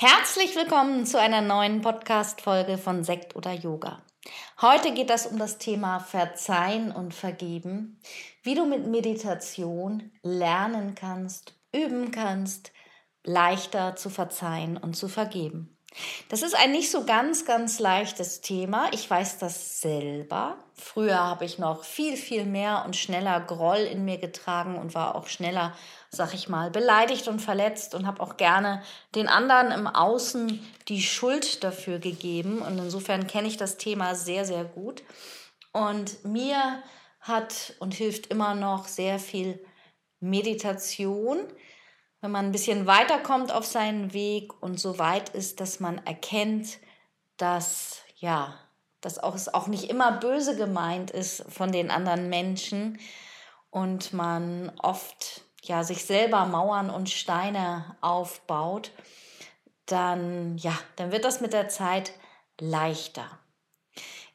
Herzlich willkommen zu einer neuen Podcast-Folge von Sekt oder Yoga. Heute geht es um das Thema Verzeihen und Vergeben, wie du mit Meditation lernen kannst, üben kannst, leichter zu verzeihen und zu vergeben. Das ist ein nicht so ganz, ganz leichtes Thema. Ich weiß das selber. Früher habe ich noch viel, viel mehr und schneller Groll in mir getragen und war auch schneller, sag ich mal, beleidigt und verletzt und habe auch gerne den anderen im Außen die Schuld dafür gegeben. Und insofern kenne ich das Thema sehr, sehr gut. Und mir hat und hilft immer noch sehr viel Meditation wenn man ein bisschen weiterkommt auf seinen Weg und so weit ist, dass man erkennt, dass ja, dass auch es auch nicht immer böse gemeint ist von den anderen Menschen und man oft ja sich selber Mauern und Steine aufbaut, dann ja, dann wird das mit der Zeit leichter.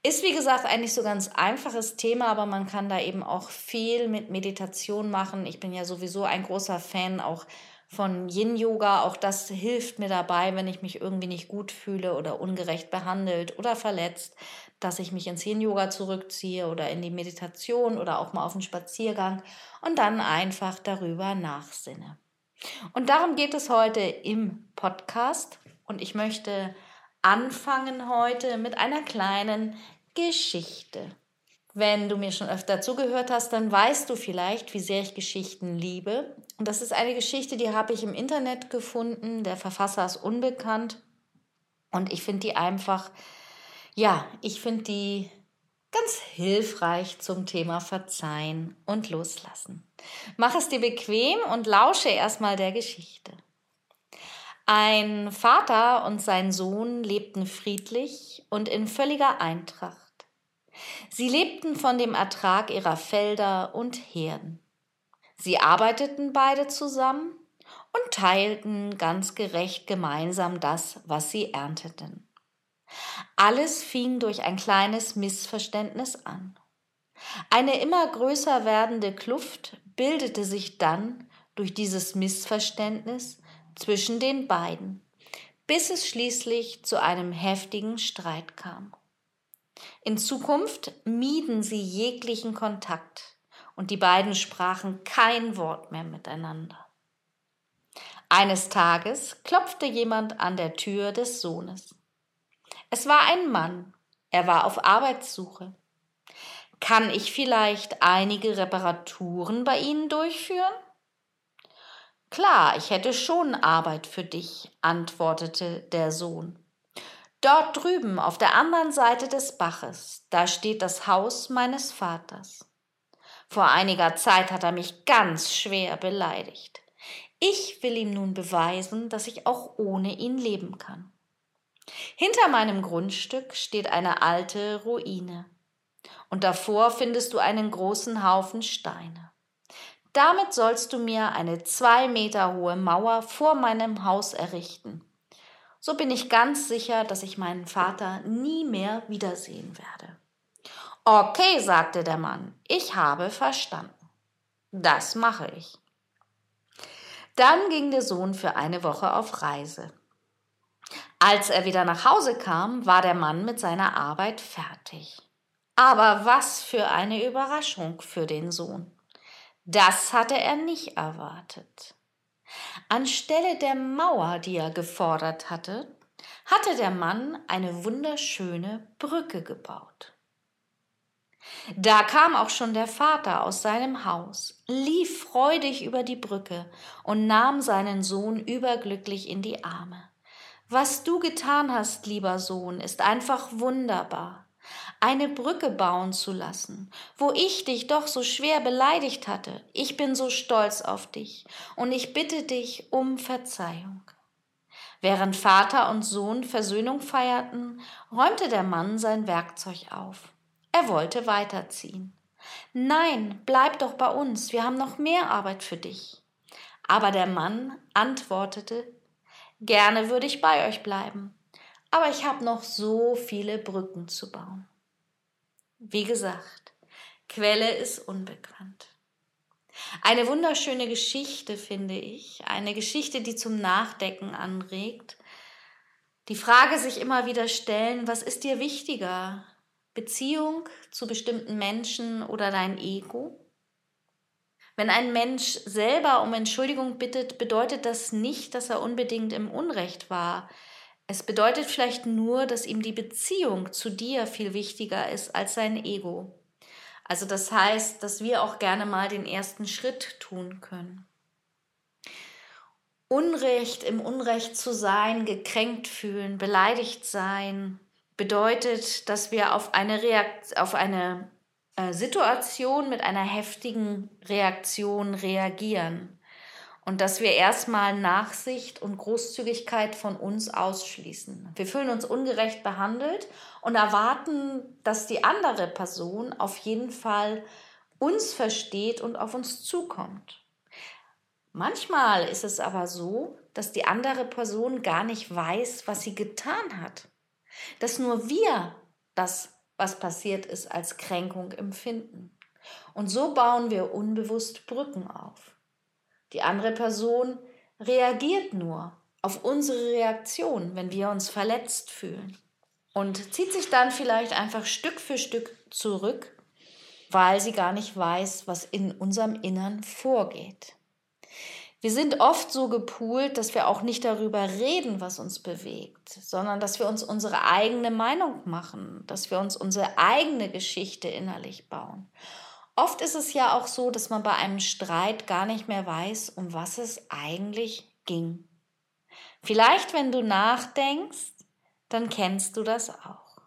Ist wie gesagt eigentlich so ganz einfaches Thema, aber man kann da eben auch viel mit Meditation machen. Ich bin ja sowieso ein großer Fan auch von Yin-Yoga. Auch das hilft mir dabei, wenn ich mich irgendwie nicht gut fühle oder ungerecht behandelt oder verletzt, dass ich mich ins Yin-Yoga zurückziehe oder in die Meditation oder auch mal auf einen Spaziergang und dann einfach darüber nachsinne. Und darum geht es heute im Podcast und ich möchte anfangen heute mit einer kleinen Geschichte. Wenn du mir schon öfter zugehört hast, dann weißt du vielleicht, wie sehr ich Geschichten liebe. Und das ist eine Geschichte, die habe ich im Internet gefunden. Der Verfasser ist unbekannt. Und ich finde die einfach, ja, ich finde die ganz hilfreich zum Thema Verzeihen und Loslassen. Mach es dir bequem und lausche erstmal der Geschichte. Ein Vater und sein Sohn lebten friedlich und in völliger Eintracht. Sie lebten von dem Ertrag ihrer Felder und Herden. Sie arbeiteten beide zusammen und teilten ganz gerecht gemeinsam das, was sie ernteten. Alles fing durch ein kleines Missverständnis an. Eine immer größer werdende Kluft bildete sich dann durch dieses Missverständnis zwischen den beiden, bis es schließlich zu einem heftigen Streit kam. In Zukunft mieden sie jeglichen Kontakt und die beiden sprachen kein Wort mehr miteinander. Eines Tages klopfte jemand an der Tür des Sohnes. Es war ein Mann, er war auf Arbeitssuche. Kann ich vielleicht einige Reparaturen bei Ihnen durchführen? Klar, ich hätte schon Arbeit für dich, antwortete der Sohn. Dort drüben auf der anderen Seite des Baches, da steht das Haus meines Vaters. Vor einiger Zeit hat er mich ganz schwer beleidigt. Ich will ihm nun beweisen, dass ich auch ohne ihn leben kann. Hinter meinem Grundstück steht eine alte Ruine, und davor findest du einen großen Haufen Steine. Damit sollst du mir eine zwei Meter hohe Mauer vor meinem Haus errichten so bin ich ganz sicher, dass ich meinen Vater nie mehr wiedersehen werde. Okay, sagte der Mann, ich habe verstanden. Das mache ich. Dann ging der Sohn für eine Woche auf Reise. Als er wieder nach Hause kam, war der Mann mit seiner Arbeit fertig. Aber was für eine Überraschung für den Sohn. Das hatte er nicht erwartet. Anstelle der Mauer, die er gefordert hatte, hatte der Mann eine wunderschöne Brücke gebaut. Da kam auch schon der Vater aus seinem Haus, lief freudig über die Brücke und nahm seinen Sohn überglücklich in die Arme. Was du getan hast, lieber Sohn, ist einfach wunderbar. eine Brücke bauen zu lassen, wo ich dich doch so schwer beleidigt hatte. Ich bin so stolz auf dich und ich bitte dich um Verzeihung. Während Vater und Sohn Versöhnung feierten, räumte der Mann sein Werkzeug auf. Er wollte weiterziehen. Nein, bleib doch bei uns, wir haben noch mehr Arbeit für dich. Aber der Mann antwortete Gerne würde ich bei euch bleiben, aber ich habe noch so viele Brücken zu bauen. Wie gesagt, Quelle ist unbekannt. Eine wunderschöne Geschichte, finde ich, eine Geschichte, die zum Nachdenken anregt. Die Frage sich immer wieder stellen, was ist dir wichtiger? Beziehung zu bestimmten Menschen oder dein Ego? Wenn ein Mensch selber um Entschuldigung bittet, bedeutet das nicht, dass er unbedingt im Unrecht war. Es bedeutet vielleicht nur, dass ihm die Beziehung zu dir viel wichtiger ist als sein Ego. Also das heißt, dass wir auch gerne mal den ersten Schritt tun können. Unrecht im Unrecht zu sein, gekränkt fühlen, beleidigt sein, bedeutet, dass wir auf eine, Reakt auf eine äh, Situation mit einer heftigen Reaktion reagieren und dass wir erstmal Nachsicht und Großzügigkeit von uns ausschließen. Wir fühlen uns ungerecht behandelt und erwarten, dass die andere Person auf jeden Fall uns versteht und auf uns zukommt. Manchmal ist es aber so, dass die andere Person gar nicht weiß, was sie getan hat. Dass nur wir das was passiert ist, als Kränkung empfinden. Und so bauen wir unbewusst Brücken auf. Die andere Person reagiert nur auf unsere Reaktion, wenn wir uns verletzt fühlen. Und zieht sich dann vielleicht einfach Stück für Stück zurück, weil sie gar nicht weiß, was in unserem Innern vorgeht. Wir sind oft so gepoolt, dass wir auch nicht darüber reden, was uns bewegt, sondern dass wir uns unsere eigene Meinung machen, dass wir uns unsere eigene Geschichte innerlich bauen. Oft ist es ja auch so, dass man bei einem Streit gar nicht mehr weiß, um was es eigentlich ging. Vielleicht, wenn du nachdenkst, dann kennst du das auch.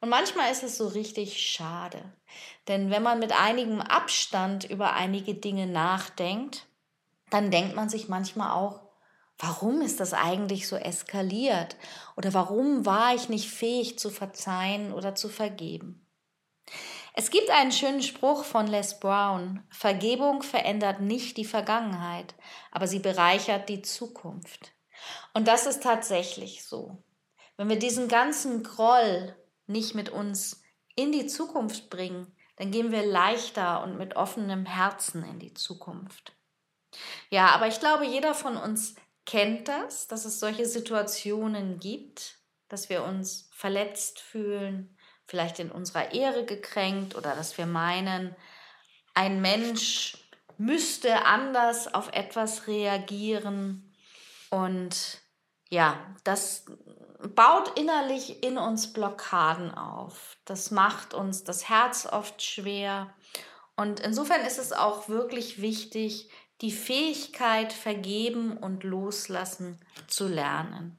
Und manchmal ist es so richtig schade, denn wenn man mit einigem Abstand über einige Dinge nachdenkt, dann denkt man sich manchmal auch, warum ist das eigentlich so eskaliert? Oder warum war ich nicht fähig zu verzeihen oder zu vergeben? Es gibt einen schönen Spruch von Les Brown. Vergebung verändert nicht die Vergangenheit, aber sie bereichert die Zukunft. Und das ist tatsächlich so. Wenn wir diesen ganzen Groll nicht mit uns in die Zukunft bringen, dann gehen wir leichter und mit offenem Herzen in die Zukunft. Ja, aber ich glaube, jeder von uns kennt das, dass es solche Situationen gibt, dass wir uns verletzt fühlen, vielleicht in unserer Ehre gekränkt oder dass wir meinen, ein Mensch müsste anders auf etwas reagieren. Und ja, das baut innerlich in uns Blockaden auf. Das macht uns das Herz oft schwer. Und insofern ist es auch wirklich wichtig, die Fähigkeit, vergeben und loslassen zu lernen.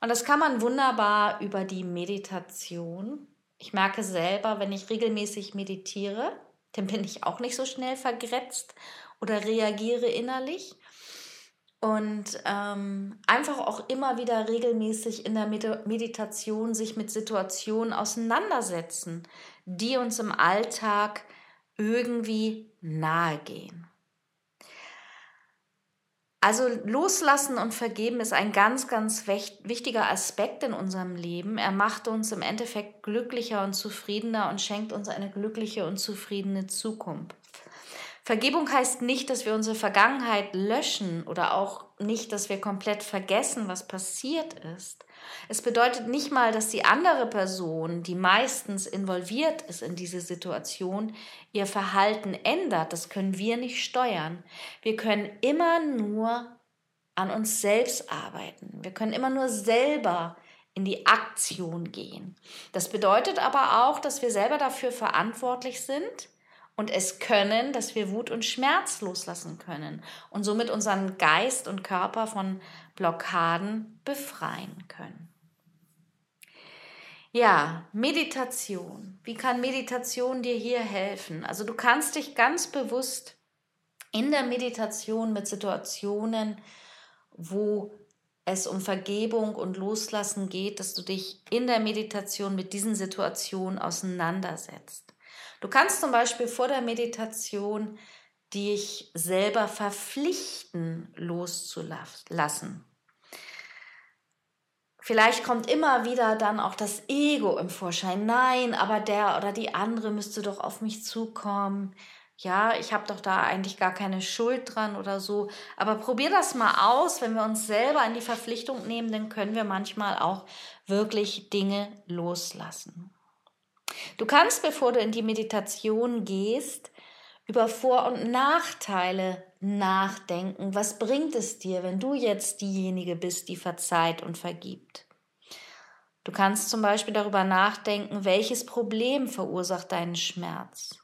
Und das kann man wunderbar über die Meditation. Ich merke selber, wenn ich regelmäßig meditiere, dann bin ich auch nicht so schnell vergrätzt oder reagiere innerlich. Und ähm, einfach auch immer wieder regelmäßig in der Meditation sich mit Situationen auseinandersetzen, die uns im Alltag irgendwie nahe gehen. Also loslassen und vergeben ist ein ganz, ganz wichtiger Aspekt in unserem Leben. Er macht uns im Endeffekt glücklicher und zufriedener und schenkt uns eine glückliche und zufriedene Zukunft. Vergebung heißt nicht, dass wir unsere Vergangenheit löschen oder auch nicht, dass wir komplett vergessen, was passiert ist. Es bedeutet nicht mal, dass die andere Person, die meistens involviert ist in diese Situation, ihr Verhalten ändert. Das können wir nicht steuern. Wir können immer nur an uns selbst arbeiten. Wir können immer nur selber in die Aktion gehen. Das bedeutet aber auch, dass wir selber dafür verantwortlich sind, und es können, dass wir Wut und Schmerz loslassen können und somit unseren Geist und Körper von Blockaden befreien können. Ja, Meditation. Wie kann Meditation dir hier helfen? Also du kannst dich ganz bewusst in der Meditation mit Situationen, wo es um Vergebung und Loslassen geht, dass du dich in der Meditation mit diesen Situationen auseinandersetzt. Du kannst zum Beispiel vor der Meditation dich selber verpflichten, loszulassen. Vielleicht kommt immer wieder dann auch das Ego im Vorschein. Nein, aber der oder die andere müsste doch auf mich zukommen ja, ich habe doch da eigentlich gar keine Schuld dran oder so. Aber probier das mal aus. Wenn wir uns selber in die Verpflichtung nehmen, dann können wir manchmal auch wirklich Dinge loslassen. Du kannst, bevor du in die Meditation gehst, über Vor- und Nachteile nachdenken. Was bringt es dir, wenn du jetzt diejenige bist, die verzeiht und vergibt? Du kannst zum Beispiel darüber nachdenken, welches Problem verursacht deinen Schmerz.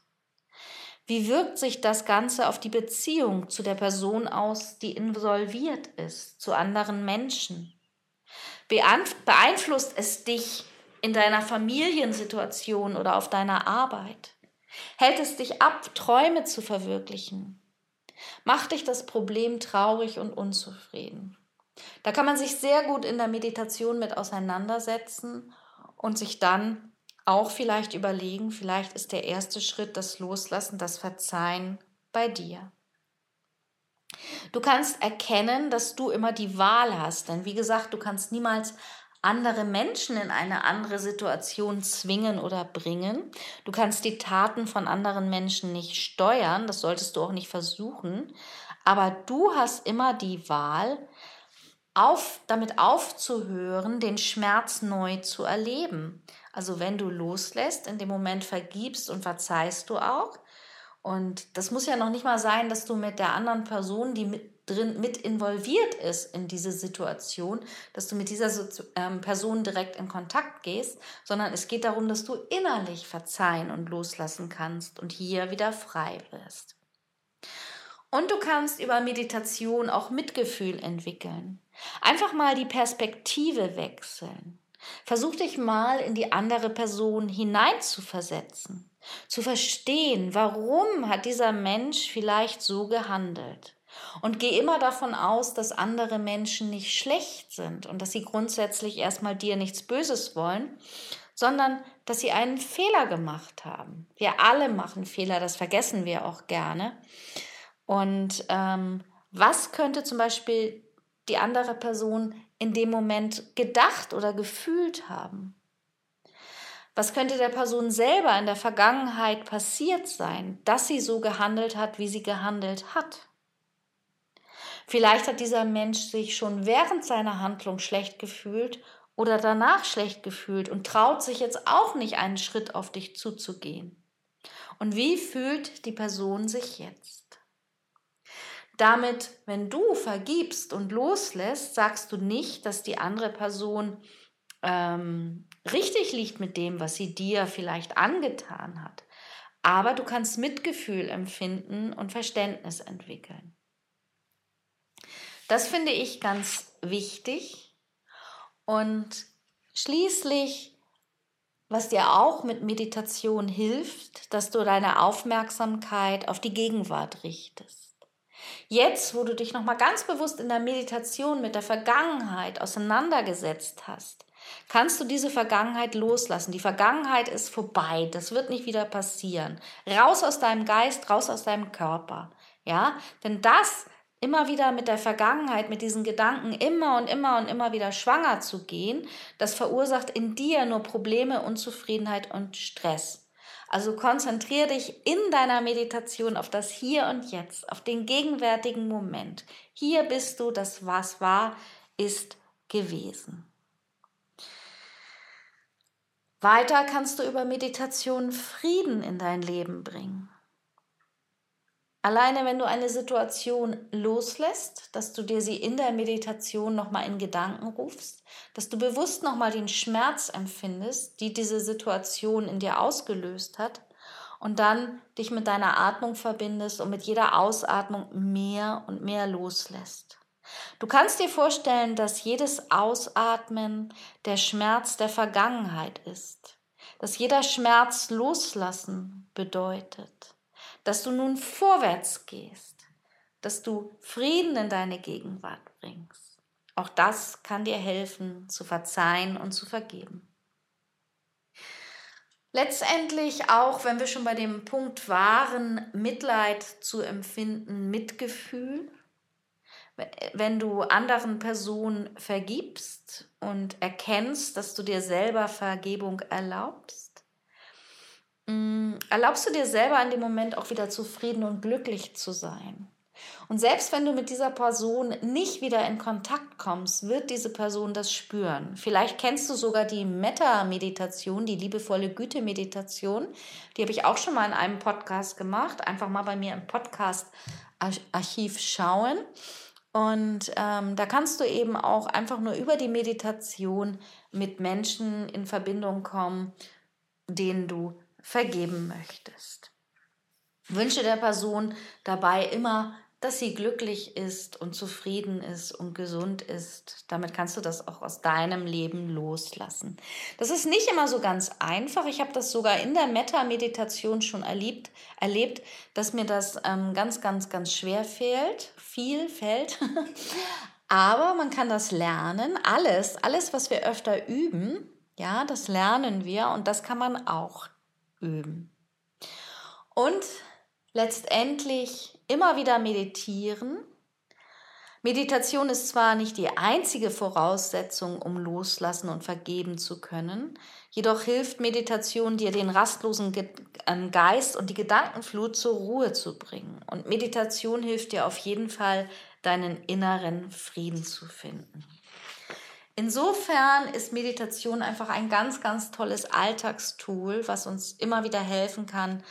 Wie wirkt sich das Ganze auf die Beziehung zu der Person aus, die involviert ist, zu anderen Menschen? Beeinflusst es dich in deiner Familiensituation oder auf deiner Arbeit? Hält es dich ab, Träume zu verwirklichen? Macht dich das Problem traurig und unzufrieden? Da kann man sich sehr gut in der Meditation mit auseinandersetzen und sich dann auch vielleicht überlegen, vielleicht ist der erste Schritt das Loslassen, das Verzeihen bei dir. Du kannst erkennen, dass du immer die Wahl hast, denn wie gesagt, du kannst niemals andere Menschen in eine andere Situation zwingen oder bringen. Du kannst die Taten von anderen Menschen nicht steuern, das solltest du auch nicht versuchen, aber du hast immer die Wahl, auf, damit aufzuhören, den Schmerz neu zu erleben. Also wenn du loslässt, in dem Moment vergibst und verzeihst du auch. Und das muss ja noch nicht mal sein, dass du mit der anderen Person, die mit drin mit involviert ist in diese Situation, dass du mit dieser ähm, Person direkt in Kontakt gehst, sondern es geht darum, dass du innerlich verzeihen und loslassen kannst und hier wieder frei wirst. Und du kannst über Meditation auch Mitgefühl entwickeln. Einfach mal die Perspektive wechseln. Versuch dich mal in die andere Person hineinzuversetzen, zu verstehen, warum hat dieser Mensch vielleicht so gehandelt. Und geh immer davon aus, dass andere Menschen nicht schlecht sind und dass sie grundsätzlich erstmal dir nichts Böses wollen, sondern dass sie einen Fehler gemacht haben. Wir alle machen Fehler, das vergessen wir auch gerne. Und ähm, was könnte zum Beispiel die andere Person in dem Moment gedacht oder gefühlt haben? Was könnte der Person selber in der Vergangenheit passiert sein, dass sie so gehandelt hat, wie sie gehandelt hat? Vielleicht hat dieser Mensch sich schon während seiner Handlung schlecht gefühlt oder danach schlecht gefühlt und traut sich jetzt auch nicht einen Schritt auf dich zuzugehen. Und wie fühlt die Person sich jetzt? Damit, wenn du vergibst und loslässt, sagst du nicht, dass die andere Person ähm, richtig liegt mit dem, was sie dir vielleicht angetan hat. Aber du kannst Mitgefühl empfinden und Verständnis entwickeln. Das finde ich ganz wichtig. Und schließlich, was dir auch mit Meditation hilft, dass du deine Aufmerksamkeit auf die Gegenwart richtest. Jetzt, wo du dich nochmal ganz bewusst in der Meditation mit der Vergangenheit auseinandergesetzt hast, kannst du diese Vergangenheit loslassen. Die Vergangenheit ist vorbei. Das wird nicht wieder passieren. Raus aus deinem Geist, raus aus deinem Körper. Ja, denn das immer wieder mit der Vergangenheit, mit diesen Gedanken immer und immer und immer wieder schwanger zu gehen, das verursacht in dir nur Probleme, Unzufriedenheit und Stress. Also konzentriere dich in deiner Meditation auf das Hier und Jetzt, auf den gegenwärtigen Moment. Hier bist du, das was war, ist gewesen. Weiter kannst du über Meditation Frieden in dein Leben bringen. Alleine wenn du eine Situation loslässt, dass du dir sie in der Meditation nochmal in Gedanken rufst, dass du bewusst nochmal den Schmerz empfindest, die diese Situation in dir ausgelöst hat und dann dich mit deiner Atmung verbindest und mit jeder Ausatmung mehr und mehr loslässt. Du kannst dir vorstellen, dass jedes Ausatmen der Schmerz der Vergangenheit ist, dass jeder Schmerz loslassen bedeutet, dass du nun vorwärts gehst, dass du Frieden in deine Gegenwart bringst. Auch das kann dir helfen, zu verzeihen und zu vergeben. Letztendlich auch, wenn wir schon bei dem Punkt waren, Mitleid zu empfinden, Mitgefühl, wenn du anderen Personen vergibst und erkennst, dass du dir selber Vergebung erlaubst, erlaubst du dir selber in dem Moment auch wieder zufrieden und glücklich zu sein. Und selbst wenn du mit dieser Person nicht wieder in Kontakt kommst, wird diese Person das spüren. Vielleicht kennst du sogar die Metta-Meditation, die liebevolle Güte-Meditation. Die habe ich auch schon mal in einem Podcast gemacht. Einfach mal bei mir im Podcast-Archiv schauen. Und ähm, da kannst du eben auch einfach nur über die Meditation mit Menschen in Verbindung kommen, denen du vergeben möchtest. Wünsche der Person dabei immer dass sie glücklich ist und zufrieden ist und gesund ist. Damit kannst du das auch aus deinem Leben loslassen. Das ist nicht immer so ganz einfach. Ich habe das sogar in der Metta-Meditation schon erlebt, erlebt, dass mir das ähm, ganz, ganz, ganz schwer fällt, viel fällt. Aber man kann das lernen. Alles, alles, was wir öfter üben, ja, das lernen wir und das kann man auch üben. Und letztendlich immer wieder meditieren. Meditation ist zwar nicht die einzige Voraussetzung, um loslassen und vergeben zu können, jedoch hilft Meditation dir, den rastlosen ähm, Geist und die Gedankenflut zur Ruhe zu bringen. Und Meditation hilft dir auf jeden Fall, deinen inneren Frieden zu finden. Insofern ist Meditation einfach ein ganz, ganz tolles Alltagstool, was uns immer wieder helfen kann,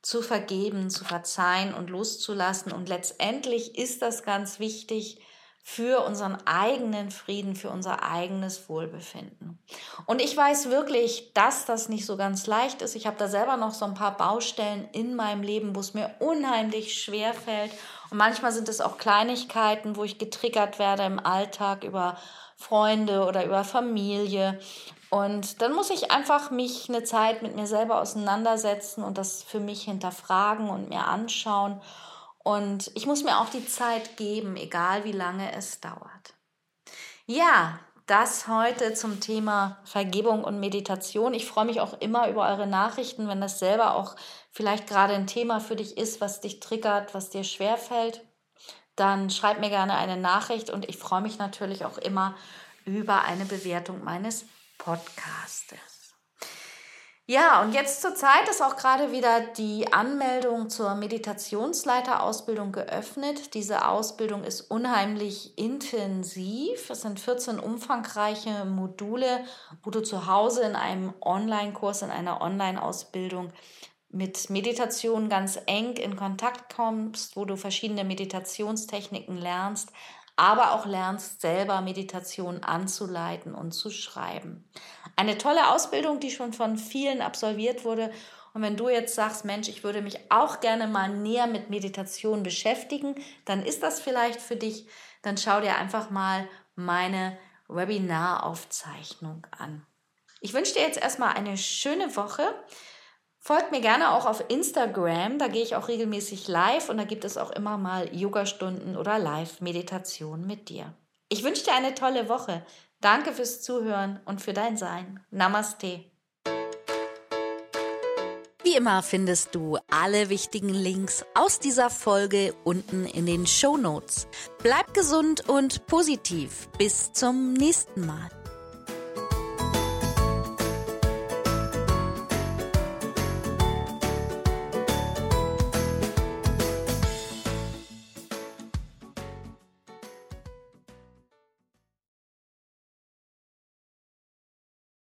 zu vergeben, zu verzeihen und loszulassen. Und letztendlich ist das ganz wichtig für unseren eigenen Frieden, für unser eigenes Wohlbefinden. Und ich weiß wirklich, dass das nicht so ganz leicht ist. Ich habe da selber noch so ein paar Baustellen in meinem Leben, wo es mir unheimlich schwer fällt. Und manchmal sind es auch Kleinigkeiten, wo ich getriggert werde im Alltag über Freunde oder über Familie. Und dann muss ich einfach mich eine Zeit mit mir selber auseinandersetzen und das für mich hinterfragen und mir anschauen. Und ich muss mir auch die Zeit geben, egal wie lange es dauert. Ja, das heute zum Thema Vergebung und Meditation. Ich freue mich auch immer über eure Nachrichten, wenn das selber auch vielleicht gerade ein Thema für dich ist, was dich triggert, was dir schwerfällt. Dann schreib mir gerne eine Nachricht und ich freue mich natürlich auch immer über eine Bewertung meines Podcastes. Ja, und jetzt zur Zeit ist auch gerade wieder die Anmeldung zur Meditationsleiterausbildung geöffnet. Diese Ausbildung ist unheimlich intensiv. Es sind 14 umfangreiche Module, wo du zu Hause in einem Online-Kurs, in einer Online-Ausbildung mit Meditation ganz eng in Kontakt kommst, wo du verschiedene Meditationstechniken lernst, aber auch lernst, selber Meditation anzuleiten und zu schreiben. Eine tolle Ausbildung, die schon von vielen absolviert wurde. Und wenn du jetzt sagst, Mensch, ich würde mich auch gerne mal näher mit Meditation beschäftigen, dann ist das vielleicht für dich. Dann schau dir einfach mal meine Webinaraufzeichnung an. Ich wünsche dir jetzt erstmal eine schöne Woche. Folgt mir gerne auch auf Instagram, da gehe ich auch regelmäßig live und da gibt es auch immer mal Yogastunden oder Live-Meditation mit dir. Ich wünsche dir eine tolle Woche. Danke fürs Zuhören und für dein Sein. Namaste. Wie immer findest du alle wichtigen Links aus dieser Folge unten in den Show Notes. Bleib gesund und positiv. Bis zum nächsten Mal.